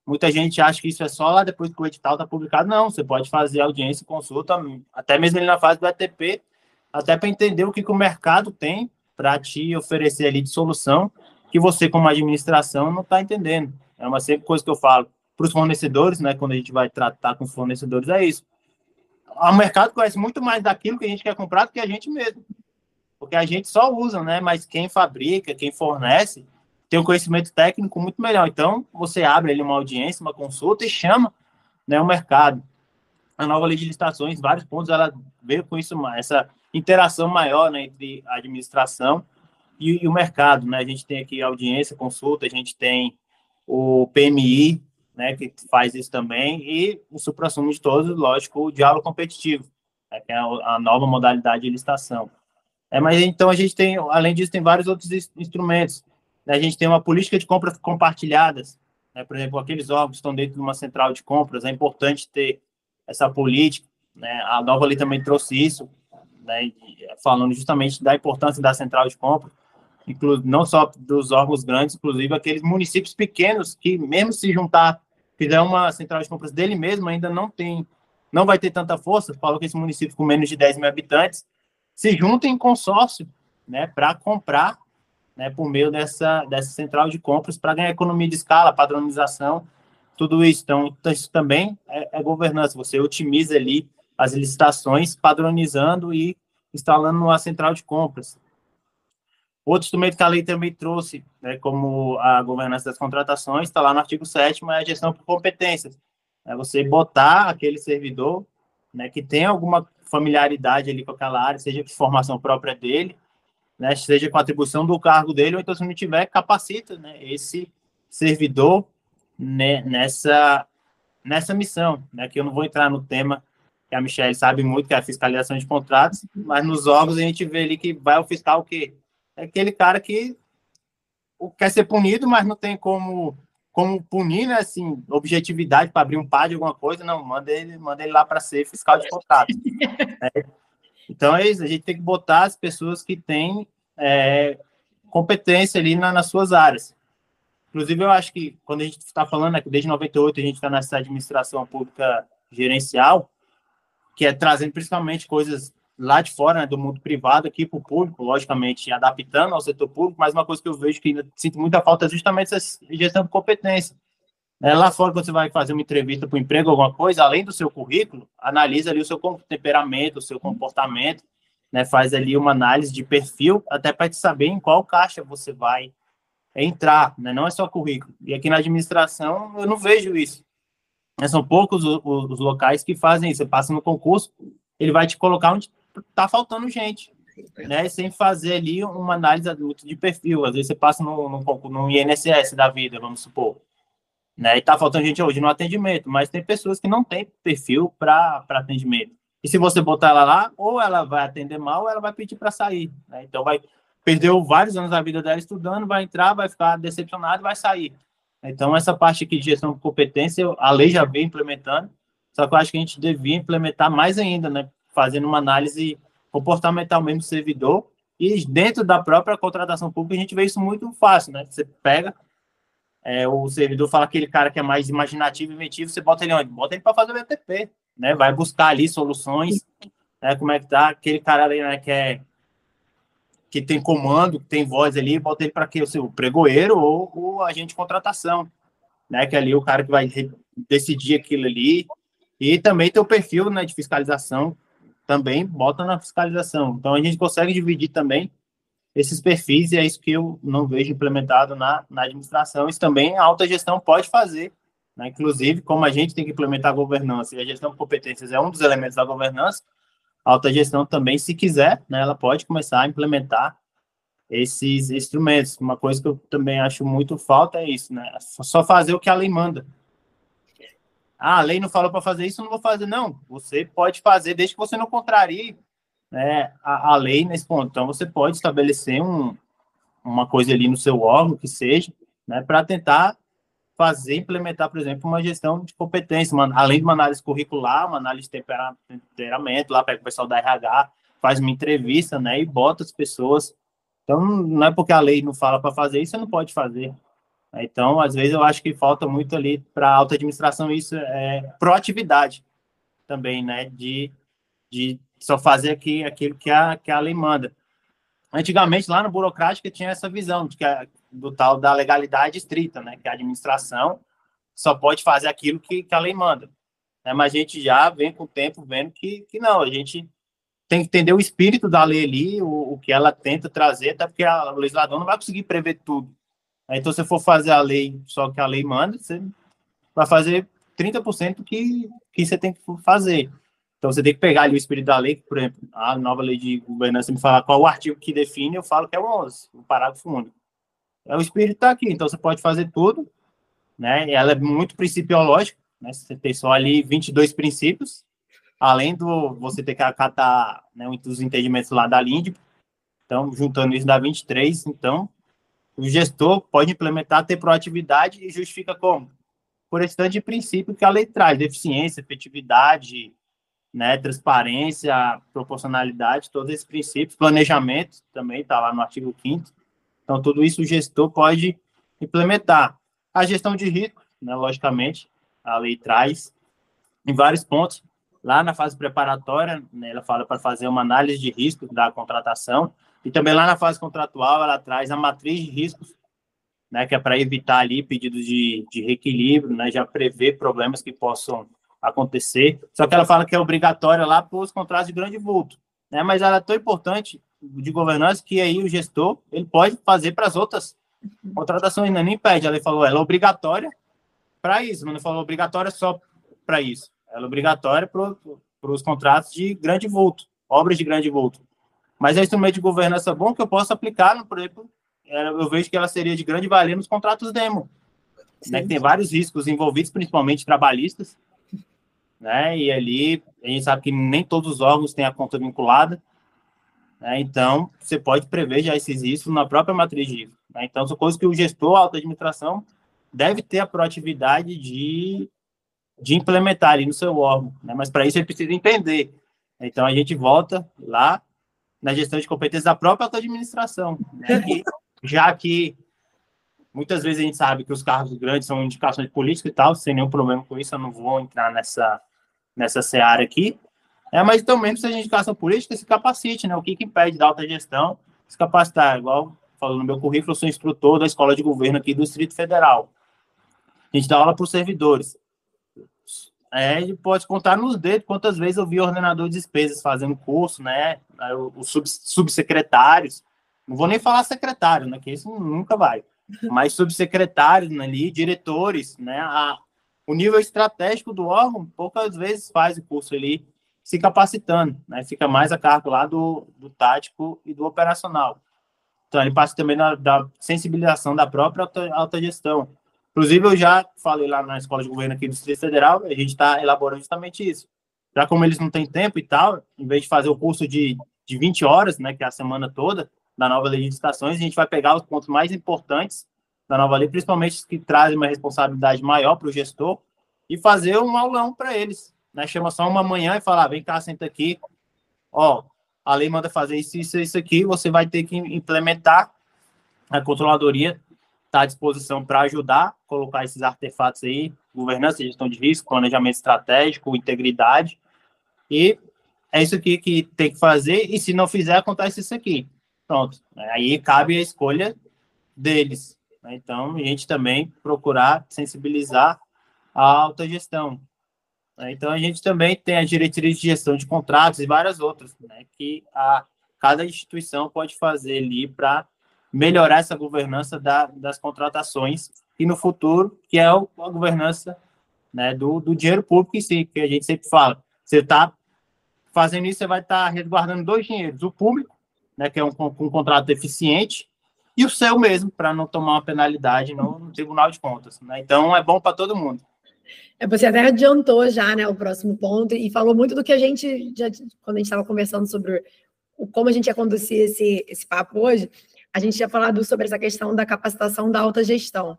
Speaker 3: Muita gente acha que isso é só lá depois que o edital está publicado. Não, você pode fazer audiência consulta, até mesmo ali na fase do ETP, até para entender o que, que o mercado tem para te oferecer ali de solução que você, como administração, não está entendendo. É uma sempre coisa que eu falo para os fornecedores, né? Quando a gente vai tratar com os fornecedores, é isso. O mercado conhece muito mais daquilo que a gente quer comprar do que a gente mesmo. Porque a gente só usa, né? Mas quem fabrica, quem fornece, tem um conhecimento técnico muito melhor. Então, você abre ali uma audiência, uma consulta e chama né, o mercado. A nova lei de licitações, vários pontos, ela veio com isso, essa interação maior né, entre a administração e, e o mercado. Né? A gente tem aqui audiência, consulta, a gente tem o PMI, né, que faz isso também, e o supra-sumo de todos, lógico, o diálogo competitivo, né, que é a nova modalidade de licitação. É, mas então a gente tem, além disso, tem vários outros instrumentos. Né, a gente tem uma política de compras compartilhadas, né, por exemplo, aqueles órgãos que estão dentro de uma central de compras, é importante ter essa política. Né, a nova lei também trouxe isso, né, falando justamente da importância da central de compras não só dos órgãos grandes, inclusive aqueles municípios pequenos que, mesmo se juntar fizer uma central de compras dele mesmo, ainda não tem, não vai ter tanta força. Falou que esse município com menos de 10 mil habitantes se junta em consórcio, né, para comprar, né, por meio dessa, dessa central de compras, para ganhar economia de escala, padronização, tudo isso. Então, isso também é, é governança. Você otimiza ali as licitações, padronizando e instalando uma central de compras. Outro instrumento que a lei também trouxe, né, como a governança das contratações, está lá no artigo 7 é a gestão por competências. É você botar aquele servidor né, que tem alguma familiaridade ali com aquela área, seja de formação própria dele, né, seja com atribuição do cargo dele, ou então, se não tiver, capacita né, esse servidor né, nessa, nessa missão. Né, que eu não vou entrar no tema que a Michelle sabe muito, que é a fiscalização de contratos, mas nos órgãos a gente vê ali que vai o fiscal o quê? é aquele cara que quer ser punido, mas não tem como como punir, né, assim, objetividade para abrir um par de alguma coisa, não, manda ele, manda ele lá para ser fiscal de contrato. [LAUGHS] Então é isso, a gente tem que botar as pessoas que têm é, competência ali na, nas suas áreas. Inclusive, eu acho que quando a gente está falando, né, que desde 98 a gente está nessa administração pública gerencial, que é trazendo principalmente coisas lá de fora, né, do mundo privado aqui para o público, logicamente adaptando ao setor público, mas uma coisa que eu vejo que ainda sinto muita falta é justamente essa gestão de competência. É, lá fora, quando você vai fazer uma entrevista para o emprego, alguma coisa, além do seu currículo, analisa ali o seu temperamento, o seu comportamento, né, faz ali uma análise de perfil, até para te saber em qual caixa você vai entrar, né, não é só currículo. E aqui na administração, eu não vejo isso. São poucos os, os locais que fazem isso. Você passa no concurso, ele vai te colocar onde tá faltando gente, né? Sem fazer ali uma análise de perfil. Às vezes você passa no, no, no INSS da vida, vamos supor. Né? E tá faltando gente hoje no atendimento, mas tem pessoas que não têm perfil para atendimento. E se você botar ela lá, ou ela vai atender mal, ou ela vai pedir para sair. Né? Então vai perdeu vários anos da vida dela estudando, vai entrar, vai ficar decepcionado, vai sair. Então essa parte aqui de gestão de competência, a lei já vem implementando, só que eu acho que a gente devia implementar mais ainda, né? Fazendo uma análise comportamental mesmo do servidor e dentro da própria contratação pública a gente vê isso muito fácil, né? Você pega é, o servidor fala aquele cara que é mais imaginativo, inventivo, você bota ele onde? Bota ele para fazer o BTP, né? Vai buscar ali soluções, né? Como é que tá? Aquele cara ali, né, que é que tem comando, que tem voz ali, bota ele para que o seu pregoeiro ou o agente de contratação, né? Que é ali o cara que vai decidir aquilo ali. E também tem o perfil, né, de fiscalização, também bota na fiscalização. Então a gente consegue dividir também esses perfis, e é isso que eu não vejo implementado na, na administração. Isso também a alta gestão pode fazer. Né? Inclusive, como a gente tem que implementar a governança, e a gestão de competências é um dos elementos da governança, a alta gestão também, se quiser, né, ela pode começar a implementar esses instrumentos. Uma coisa que eu também acho muito falta é isso, né? Só fazer o que a lei manda. Ah, a lei não falou para fazer isso, não vou fazer. Não, você pode fazer desde que você não contrarie né, a, a lei nesse ponto. Então, você pode estabelecer um, uma coisa ali no seu órgão, que seja, né, para tentar fazer, implementar, por exemplo, uma gestão de competência, uma, além de uma análise curricular, uma análise de temperamento, lá pega o pessoal da RH, faz uma entrevista, né, e bota as pessoas. Então, não é porque a lei não fala para fazer isso, você não pode fazer. Então, às vezes, eu acho que falta muito ali para a alta administração isso, é proatividade também, né, de, de só fazer aqui, aquilo que a, que a lei manda. Antigamente, lá no burocrático, tinha essa visão de que a, do tal da legalidade estrita, né? Que a administração só pode fazer aquilo que, que a lei manda. Né? Mas a gente já vem com o tempo vendo que, que não, a gente tem que entender o espírito da lei ali, o, o que ela tenta trazer, até porque a, o legislador não vai conseguir prever tudo. Então, se for fazer a lei só que a lei manda, você vai fazer 30% que, que você tem que fazer. Então você tem que pegar ali o espírito da lei, por exemplo, a nova lei de governança me falar qual o artigo que define, eu falo que é o 11, o parágrafo único. É o espírito está aqui, então você pode fazer tudo, né? Ela é muito principiológica, né? Você tem só ali 22 princípios, além do você ter que acatar né, os entendimentos lá da LIND. Então, juntando isso dá 23, então o gestor pode implementar, ter proatividade e justifica como? Por esse tanto de princípio que a lei traz, eficiência, efetividade, né, transparência, proporcionalidade, todos esses princípios, planejamento também está lá no artigo 5 Então, tudo isso o gestor pode implementar. A gestão de risco, né, logicamente, a lei traz em vários pontos. Lá na fase preparatória, né, ela fala para fazer uma análise de risco da contratação, e também lá na fase contratual, ela traz a matriz de riscos, né, que é para evitar ali pedidos de, de reequilíbrio, né, já prever problemas que possam acontecer. Só que ela fala que é obrigatória lá para os contratos de grande vulto. Né? Mas ela é tão importante de governança que aí o gestor ele pode fazer para as outras contratações, não, nem impede. Ela falou, ela é obrigatória para isso, mas não falou obrigatória só para isso. Ela é obrigatória para os contratos de grande vulto, obras de grande vulto. Mas é um instrumento de governança bom que eu posso aplicar, por exemplo, eu vejo que ela seria de grande valia nos contratos demo. Né, que tem vários riscos envolvidos, principalmente trabalhistas, né? E ali a gente sabe que nem todos os órgãos têm a conta vinculada, né? Então você pode prever já esses riscos na própria matriz de risco. Né? Então são coisas que o gestor, a alta administração, deve ter a proatividade de, de implementar ali no seu órgão, né? Mas para isso ele precisa entender. Então a gente volta lá na gestão de competências da própria alta administração, né? E, já que muitas vezes a gente sabe que os cargos grandes são indicações políticas e tal, sem nenhum problema com isso, eu não vou entrar nessa nessa seara aqui. É, mas também precisa de indicação política se capacite, né? O que, que impede da alta gestão se capacitar? Igual falando no meu currículo, eu sou instrutor da Escola de Governo aqui do Distrito Federal. A gente dá aula para os servidores. É, a gente pode contar nos dedos quantas vezes eu vi ordenador de despesas fazendo curso, né? Os sub, subsecretários. Não vou nem falar secretário, né? Que isso nunca vai. [LAUGHS] Mas subsecretários né, ali, diretores, né? A, o nível estratégico do órgão poucas vezes faz o curso ali se capacitando, né? Fica mais a cargo lá do, do tático e do operacional. Então, ele passa também na, da sensibilização da própria alta, gestão. Inclusive, eu já falei lá na Escola de Governo aqui do Distrito Federal, a gente está elaborando justamente isso. Já como eles não têm tempo e tal, em vez de fazer o curso de, de 20 horas, né, que é a semana toda, da nova lei de licitações, a gente vai pegar os pontos mais importantes da nova lei, principalmente os que trazem uma responsabilidade maior para o gestor, e fazer um aulão para eles. Né? Chama só uma manhã e falar, vem cá, senta aqui, ó, a lei manda fazer isso, isso, isso aqui, você vai ter que implementar a controladoria está à disposição para ajudar, colocar esses artefatos aí, governança, gestão de risco, planejamento estratégico, integridade, e é isso aqui que tem que fazer, e se não fizer, acontece isso aqui. Pronto. Aí cabe a escolha deles. Né? Então, a gente também procurar sensibilizar a alta gestão. Né? Então, a gente também tem a diretriz de gestão de contratos e várias outras, né? que a, cada instituição pode fazer ali para melhorar essa governança da, das contratações e no futuro, que é a governança né, do, do dinheiro público em si, que a gente sempre fala. Você está fazendo isso, você vai estar tá resguardando dois dinheiros, o público, né, que é um, um contrato eficiente, e o seu mesmo, para não tomar uma penalidade no, no Tribunal de Contas. Né? Então, é bom para todo mundo.
Speaker 2: É, você até adiantou já né, o próximo ponto e falou muito do que a gente, já, quando a gente estava conversando sobre o, como a gente ia conduzir esse, esse papo hoje, a gente tinha falado sobre essa questão da capacitação da alta gestão.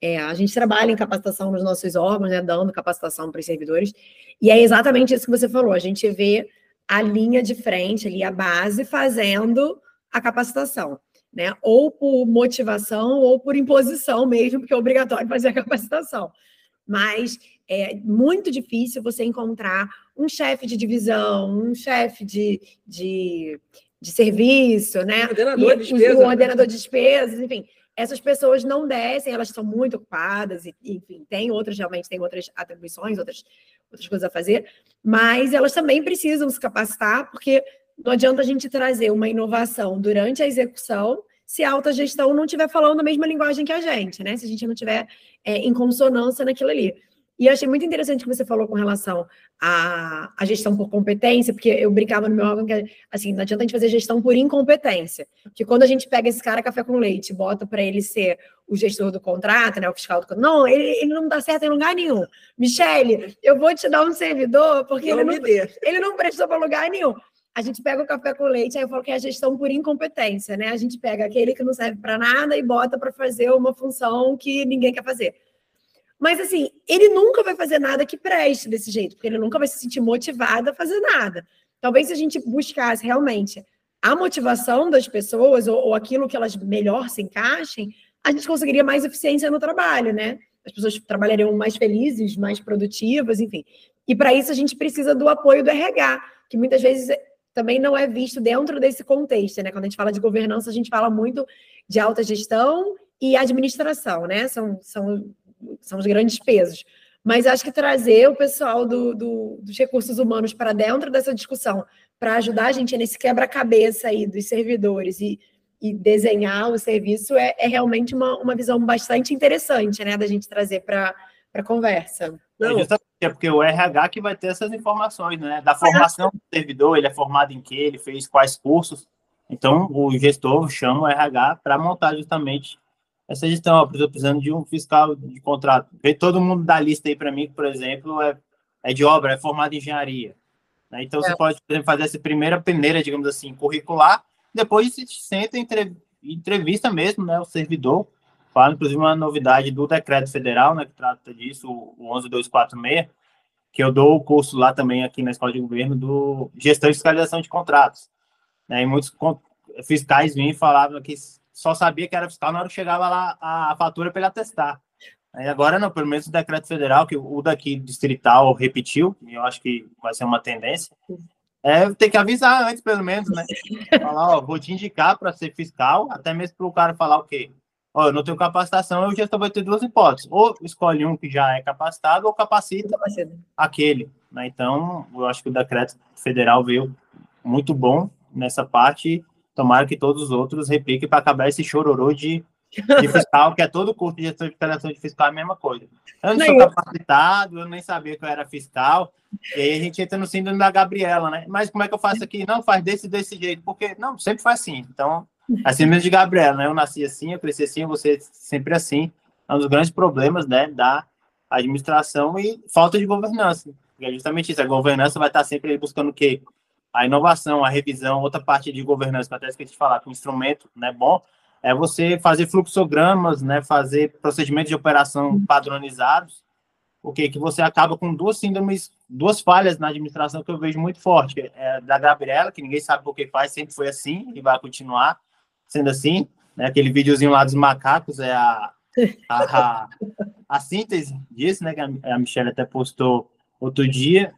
Speaker 2: É, a gente trabalha em capacitação nos nossos órgãos, né, dando capacitação para os servidores, e é exatamente isso que você falou. A gente vê a linha de frente ali, a base, fazendo a capacitação, né? Ou por motivação ou por imposição mesmo, porque é obrigatório fazer a capacitação. Mas é muito difícil você encontrar um chefe de divisão, um chefe de, de de serviço, né?
Speaker 1: Ordenador de despesas.
Speaker 2: O ordenador de despesas, enfim. Essas pessoas não descem, elas estão muito ocupadas, e, enfim, tem outras, realmente, tem outras atribuições, outras, outras coisas a fazer, mas elas também precisam se capacitar, porque não adianta a gente trazer uma inovação durante a execução se a alta gestão não estiver falando a mesma linguagem que a gente, né? Se a gente não estiver é, em consonância naquilo ali. E eu achei muito interessante o que você falou com relação à, à, gestão por competência, porque eu brincava no meu órgão que, assim, não adianta a gente fazer gestão por incompetência. Que quando a gente pega esse cara café com leite bota para ele ser o gestor do contrato, né, o fiscal do contrato, não, ele, ele não dá certo em lugar nenhum. Michele, eu vou te dar um servidor, porque ele não, ele não prestou para lugar nenhum. A gente pega o café com leite, aí eu falo que é a gestão por incompetência, né? A gente pega aquele que não serve para nada e bota para fazer uma função que ninguém quer fazer. Mas assim, ele nunca vai fazer nada que preste desse jeito, porque ele nunca vai se sentir motivado a fazer nada. Talvez se a gente buscasse realmente a motivação das pessoas ou, ou aquilo que elas melhor se encaixem, a gente conseguiria mais eficiência no trabalho, né? As pessoas trabalhariam mais felizes, mais produtivas, enfim. E para isso a gente precisa do apoio do RH, que muitas vezes também não é visto dentro desse contexto, né? Quando a gente fala de governança, a gente fala muito de alta gestão e administração, né? São, são são os grandes pesos. Mas acho que trazer o pessoal do, do, dos recursos humanos para dentro dessa discussão, para ajudar a gente nesse quebra-cabeça aí dos servidores e, e desenhar o serviço, é, é realmente uma, uma visão bastante interessante, né, da gente trazer para a conversa.
Speaker 3: Não, é, é porque o RH que vai ter essas informações, né? Da formação do servidor, ele é formado em quê? Ele fez quais cursos? Então, o gestor chama o RH para montar justamente essa gestão, ó, estou precisando de um fiscal de contrato. Vê todo mundo da lista aí para mim, que, por exemplo, é, é de obra, é formado em engenharia. Né? Então, é. você pode exemplo, fazer essa primeira peneira, digamos assim, curricular, depois se senta em entrevista mesmo, né, o servidor, fala, inclusive, uma novidade do decreto federal, né, que trata disso, o 11246, que eu dou o curso lá também, aqui na Escola de Governo, do Gestão e Fiscalização de Contratos. Né, e muitos fiscais vinham e falavam que só sabia que era fiscal na hora que chegava lá a, fatura para ele atestar. Aí agora não, pelo menos o decreto federal, que o daqui distrital repetiu, e eu acho que vai ser uma tendência, é ter que avisar antes, pelo menos, né? [LAUGHS] Falar, ó, vou te indicar para ser fiscal, até mesmo para o cara falar o quê? Ó, eu não tenho capacitação, eu já vai ter duas hipóteses. Ou escolhe um que já é capacitado, ou capacita aquele. Né? Então, eu acho que o decreto federal veio muito bom nessa parte Tomara que todos os outros repliquem para acabar esse chororô de, de fiscal, que é todo curso de gestão de fiscalização de fiscal é a mesma coisa. Eu não sou capacitado, eu nem sabia que eu era fiscal. E aí a gente entra no síndrome da Gabriela, né? Mas como é que eu faço aqui? Não, faz desse desse jeito, porque não, sempre foi assim. Então, assim mesmo de Gabriela, né? Eu nasci assim, eu cresci assim, você sempre assim. é um dos grandes problemas né, da administração e falta de governança. É justamente isso, a governança vai estar sempre buscando o quê? A inovação, a revisão, outra parte de governança, que até esqueci de falar, que um instrumento né, bom é você fazer fluxogramas, né, fazer procedimentos de operação padronizados, o que que você acaba com duas síndromes, duas falhas na administração que eu vejo muito forte, é da Gabriela, que ninguém sabe por que faz, sempre foi assim e vai continuar sendo assim, né, aquele videozinho lá dos macacos é a, a, a, a síntese disso, né, que a Michelle até postou outro dia,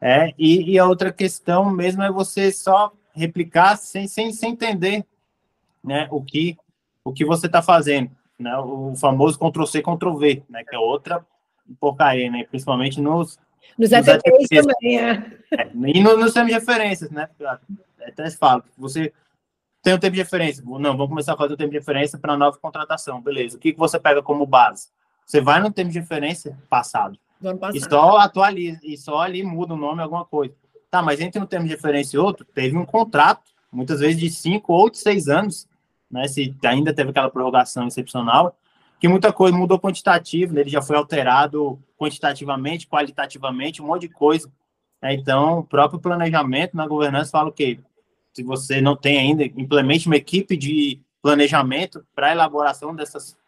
Speaker 3: é, e, e, a outra questão mesmo é você só replicar sem, sem, sem entender né, o, que, o que você está fazendo. Né, o famoso Ctrl-C, Ctrl-V, né, que é outra porcaria, né, principalmente nos...
Speaker 2: Nos, ATPs também, é.
Speaker 3: é e no, nos termos de referências, né, até se fala, você tem um tempo de referência, não, vamos começar a fazer o tempo de referência para nova contratação, beleza, o que, que você pega como base? Você vai no tempo de referência passado, e só atualiza, e só ali muda o nome, alguma coisa. Tá, mas entre um termo de referência e outro, teve um contrato, muitas vezes de cinco ou de seis anos, né? Se ainda teve aquela prorrogação excepcional, que muita coisa mudou quantitativo, né, ele já foi alterado quantitativamente, qualitativamente, um monte de coisa. Né? Então, o próprio planejamento na governança fala o quê? Se você não tem ainda, implemente uma equipe de planejamento para elaboração dessas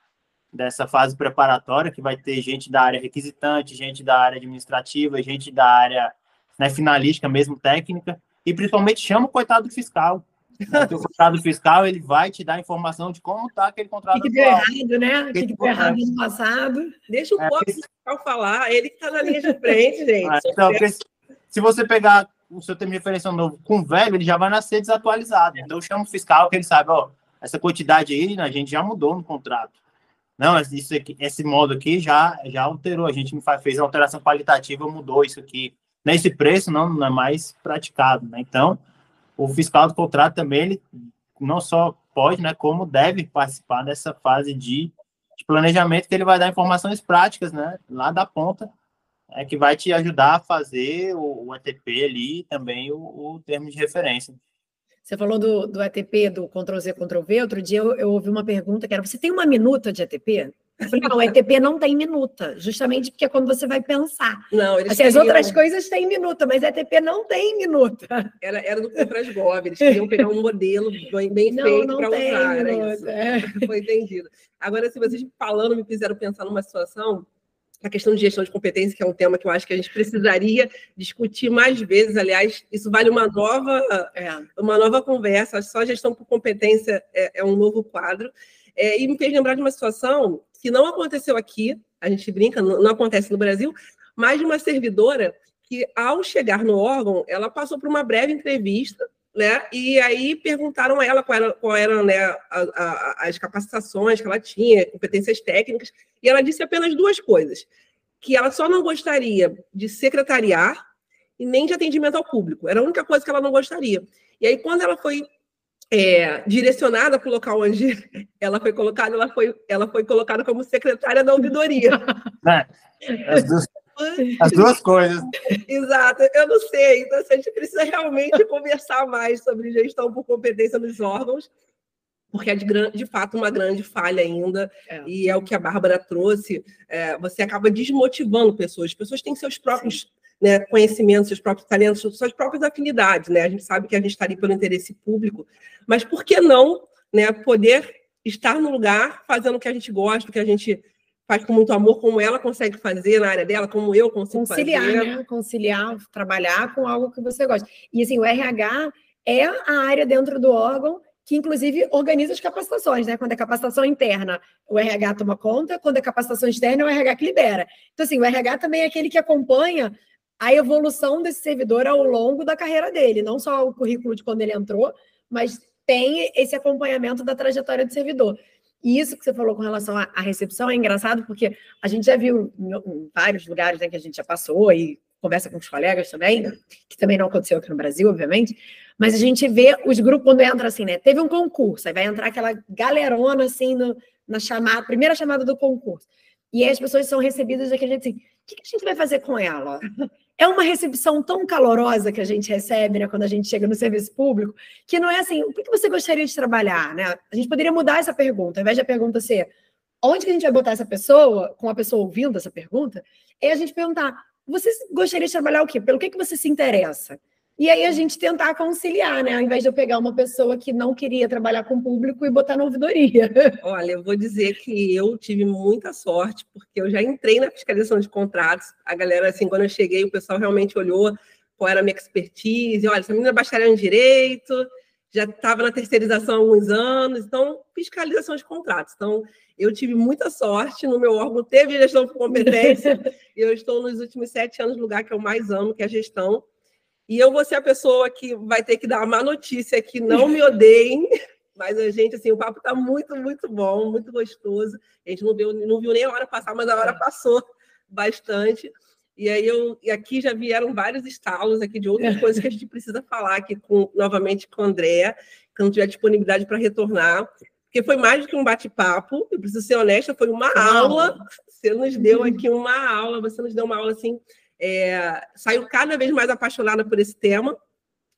Speaker 3: dessa fase preparatória, que vai ter gente da área requisitante, gente da área administrativa, gente da área né, finalística, mesmo técnica, e principalmente chama o coitado do fiscal. Né, o coitado fiscal ele vai te dar informação de como está aquele contrato.
Speaker 2: O que, deu errado, né? O que, que deu errado no passado.
Speaker 1: Deixa o é, fiscal falar, ele que está na linha de frente, gente. Ah, então,
Speaker 3: se você pegar o seu termo de referência novo com velho, ele já vai nascer desatualizado. Então, chama o fiscal que ele sabe, ó, essa quantidade aí a gente já mudou no contrato. Não, isso aqui, esse modo aqui já, já alterou. A gente fez a alteração qualitativa, mudou isso aqui. Nesse preço não, não é mais praticado, né? Então, o fiscal do contrato também, ele não só pode, né, como deve participar dessa fase de, de planejamento, que ele vai dar informações práticas, né, lá da ponta, é, que vai te ajudar a fazer o, o ATP ali também o, o termo de referência.
Speaker 2: Você falou do, do ATP, do Ctrl-Z, Ctrl-V. Outro dia eu, eu, ouvi uma pergunta que era: você tem uma minuta de ATP? Eu falei, não, o ATP não tem minuta, justamente porque é quando você vai pensar.
Speaker 1: Não, eles
Speaker 2: assim, As outras coisas têm minuta, mas ATP não tem minuta.
Speaker 1: Era, era do Comprasgov, eles queriam pegar um modelo bem, bem não, feito para usar. Era isso. É. Foi entendido. Agora, se vocês falando me fizeram pensar numa situação a questão de gestão de competência, que é um tema que eu acho que a gente precisaria discutir mais vezes. Aliás, isso vale uma nova, é, uma nova conversa. Só gestão por competência é, é um novo quadro. É, e me fez lembrar de uma situação que não aconteceu aqui, a gente brinca, não, não acontece no Brasil, mas de uma servidora que, ao chegar no órgão, ela passou por uma breve entrevista né? E aí perguntaram a ela qual eram qual né, as capacitações que ela tinha, competências técnicas, e ela disse apenas duas coisas: que ela só não gostaria de secretariar e nem de atendimento ao público. Era a única coisa que ela não gostaria. E aí, quando ela foi é, direcionada para o local onde [LAUGHS] ela foi colocada, ela foi, ela foi colocada como secretária da ouvidoria. [LAUGHS]
Speaker 3: É, as duas as duas coisas. [LAUGHS]
Speaker 1: Exato, eu não sei. Então, assim, a gente precisa realmente conversar mais sobre gestão por competência nos órgãos, porque é de, de fato uma grande falha ainda, é. e é o que a Bárbara trouxe. É, você acaba desmotivando pessoas. As pessoas têm seus próprios né, conhecimentos, seus próprios talentos, suas próprias afinidades. Né? A gente sabe que a gente está ali pelo interesse público, mas por que não né, poder estar no lugar fazendo o que a gente gosta, o que a gente faz com muito amor, como ela consegue fazer na área dela, como eu consigo
Speaker 2: Conciliar,
Speaker 1: fazer.
Speaker 2: Né? Conciliar, trabalhar com algo que você gosta. E assim, o RH é a área dentro do órgão que inclusive organiza as capacitações, né? Quando é capacitação interna, o RH toma conta, quando é capacitação externa, é o RH que lidera. Então, assim, o RH também é aquele que acompanha a evolução desse servidor ao longo da carreira dele, não só o currículo de quando ele entrou, mas tem esse acompanhamento da trajetória do servidor. E isso que você falou com relação à recepção é engraçado, porque a gente já viu em vários lugares né, que a gente já passou e conversa com os colegas também, que também não aconteceu aqui no Brasil, obviamente, mas a gente vê os grupos quando entra assim, né? Teve um concurso, aí vai entrar aquela galerona assim no, na chamada, primeira chamada do concurso. E aí as pessoas são recebidas daquele jeito assim: o que, que a gente vai fazer com ela? É uma recepção tão calorosa que a gente recebe né, quando a gente chega no serviço público, que não é assim, o que você gostaria de trabalhar? Né? A gente poderia mudar essa pergunta, ao invés da pergunta ser onde que a gente vai botar essa pessoa, com a pessoa ouvindo essa pergunta, é a gente perguntar: você gostaria de trabalhar o quê? Pelo que, que você se interessa? E aí a gente tentar conciliar, né? Ao invés de eu pegar uma pessoa que não queria trabalhar com o público e botar na ouvidoria. [LAUGHS]
Speaker 1: Olha, eu vou dizer que eu tive muita sorte, porque eu já entrei na fiscalização de contratos. A galera, assim, quando eu cheguei, o pessoal realmente olhou qual era a minha expertise. Olha, essa menina é bacharel em Direito, já estava na terceirização há alguns anos, então, fiscalização de contratos. Então, eu tive muita sorte no meu órgão, teve gestão por competência, [LAUGHS] e eu estou nos últimos sete anos no lugar que eu mais amo, que é a gestão. E eu vou ser a pessoa que vai ter que dar uma má notícia que não me odeiem, [LAUGHS] mas a gente, assim, o papo está muito, muito bom, muito gostoso. A gente não viu, não viu nem a hora passar, mas a hora passou bastante. E aí eu e aqui já vieram vários estalos aqui de outras coisas que a gente precisa falar aqui com, novamente com o André, quando tiver disponibilidade para retornar, porque foi mais do que um bate-papo, eu preciso ser honesta, foi uma aula. Você nos deu uhum. aqui uma aula, você nos deu uma aula assim, é, saiu cada vez mais apaixonada por esse tema,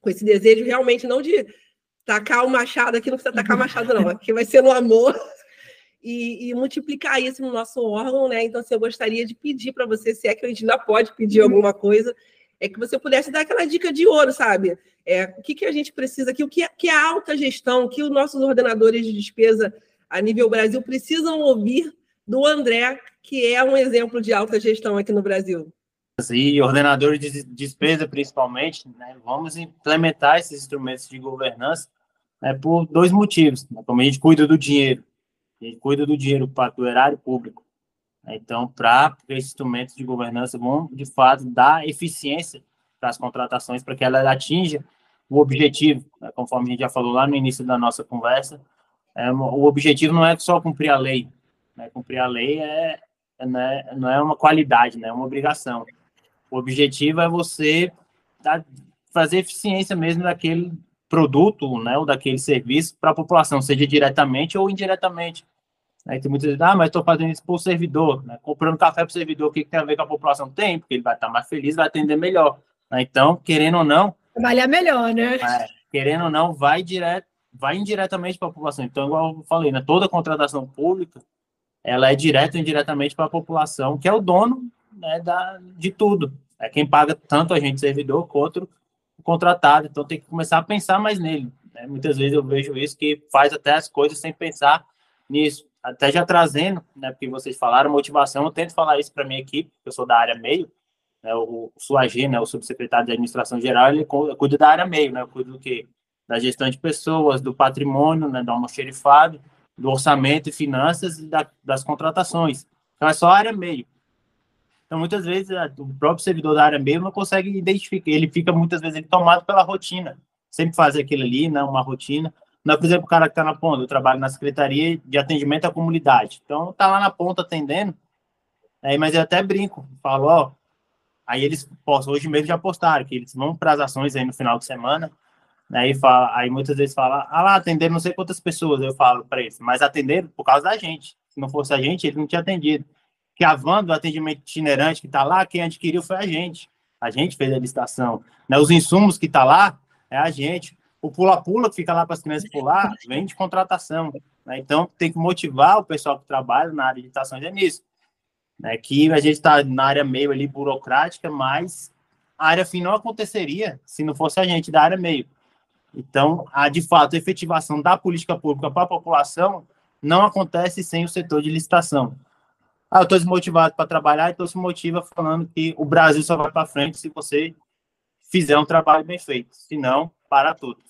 Speaker 1: com esse desejo realmente não de tacar o machado aqui, não precisa tacar machado, não, aqui vai ser no amor [LAUGHS] e, e, multiplicar isso no nosso órgão, né? Então, assim, eu gostaria de pedir para você, se é que a gente ainda pode pedir alguma coisa, é que você pudesse dar aquela dica de ouro, sabe? É, o que, que a gente precisa aqui, o que que alta gestão, o que os nossos ordenadores de despesa a nível Brasil precisam ouvir do André, que é um exemplo de alta gestão aqui no Brasil.
Speaker 3: E ordenadores de despesa, principalmente, né? vamos implementar esses instrumentos de governança né, por dois motivos. Né? Como a gente cuida do dinheiro ele cuida do dinheiro do erário público. Então, para esses instrumentos de governança vão, de fato, dar eficiência para as contratações, para que ela atinja o objetivo, né? conforme a gente já falou lá no início da nossa conversa, é, o objetivo não é só cumprir a lei, né? cumprir a lei é, é, né, não é uma qualidade, né? é uma obrigação. O objetivo é você dar, fazer eficiência mesmo daquele produto, né, ou daquele serviço para a população, seja diretamente ou indiretamente. Aí tem muitas vezes, ah, mas estou fazendo isso para o servidor, né? comprando café para o servidor, o que, que, tem a ver com a população? Tem, porque ele vai estar mais feliz, vai atender melhor. Né? Então, querendo ou não.
Speaker 2: Trabalhar melhor, né?
Speaker 3: É, querendo ou não, vai direto, vai indiretamente para a população. Então, igual eu falei, né? toda contratação pública, ela é direta ou indiretamente para a população, que é o dono né, da, de tudo. É quem paga tanto a gente servidor quanto o contratado. Então, tem que começar a pensar mais nele. Né? Muitas vezes eu vejo isso que faz até as coisas sem pensar nisso até já trazendo, né, porque vocês falaram motivação, eu tento falar isso para minha equipe, eu sou da área meio, né, o, o Suagi, né, o subsecretário de administração geral, ele cuida da área meio, né, eu cuido do quê? Da gestão de pessoas, do patrimônio, né, do almoxerifado, do orçamento e finanças e da, das contratações. Então, é só área meio. Então, muitas vezes, o próprio servidor da área meio não consegue identificar, ele fica, muitas vezes, ele tomado pela rotina, sempre fazer aquilo ali, né, uma rotina, não, por exemplo, o cara que está na ponta, eu trabalho na Secretaria de Atendimento à Comunidade. Então, tá lá na ponta atendendo, aí, mas eu até brinco, falo, ó, aí eles postam, hoje mesmo já postaram, que eles vão para as ações aí no final de semana, né, e fala, aí muitas vezes fala, ah lá, atenderam não sei quantas pessoas, eu falo para eles, mas atenderam por causa da gente, se não fosse a gente, eles não tinham atendido. Que a van do atendimento itinerante que está lá, quem adquiriu foi a gente, a gente fez a licitação, né, os insumos que está lá, é a gente, o pula-pula que fica lá para as crianças pular vem de contratação. Né? Então, tem que motivar o pessoal que trabalha na área de estações é nisso. Né? Que a gente está na área meio ali burocrática, mas a área fim não aconteceria se não fosse a gente da área meio. Então, a, de fato, a efetivação da política pública para a população não acontece sem o setor de licitação. Ah, eu estou desmotivado para trabalhar, então se motiva falando que o Brasil só vai para frente se você fizer um trabalho bem feito. Se não, para tudo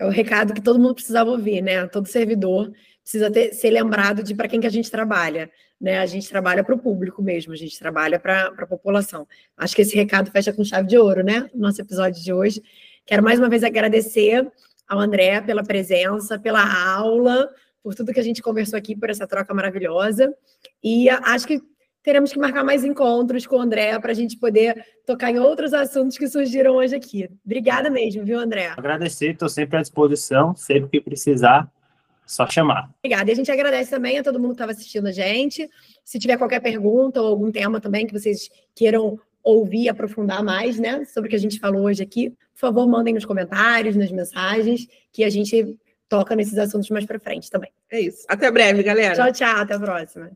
Speaker 2: é o recado que todo mundo precisava ouvir, né? Todo servidor precisa ter, ser lembrado de para quem que a gente trabalha, né? A gente trabalha para o público mesmo, a gente trabalha para a população. Acho que esse recado fecha com chave de ouro, né? Nosso episódio de hoje. Quero mais uma vez agradecer ao André pela presença, pela aula, por tudo que a gente conversou aqui, por essa troca maravilhosa. E acho que teremos que marcar mais encontros com o André para a gente poder tocar em outros assuntos que surgiram hoje aqui. Obrigada mesmo, viu, André?
Speaker 3: Agradecer, estou sempre à disposição, sempre que precisar, só chamar.
Speaker 2: Obrigada. E a gente agradece também a todo mundo que estava assistindo a gente. Se tiver qualquer pergunta ou algum tema também que vocês queiram ouvir, aprofundar mais, né, sobre o que a gente falou hoje aqui, por favor, mandem nos comentários, nas mensagens, que a gente toca nesses assuntos mais para frente também.
Speaker 1: É isso. Até breve, galera.
Speaker 2: Tchau, tchau. Até a próxima.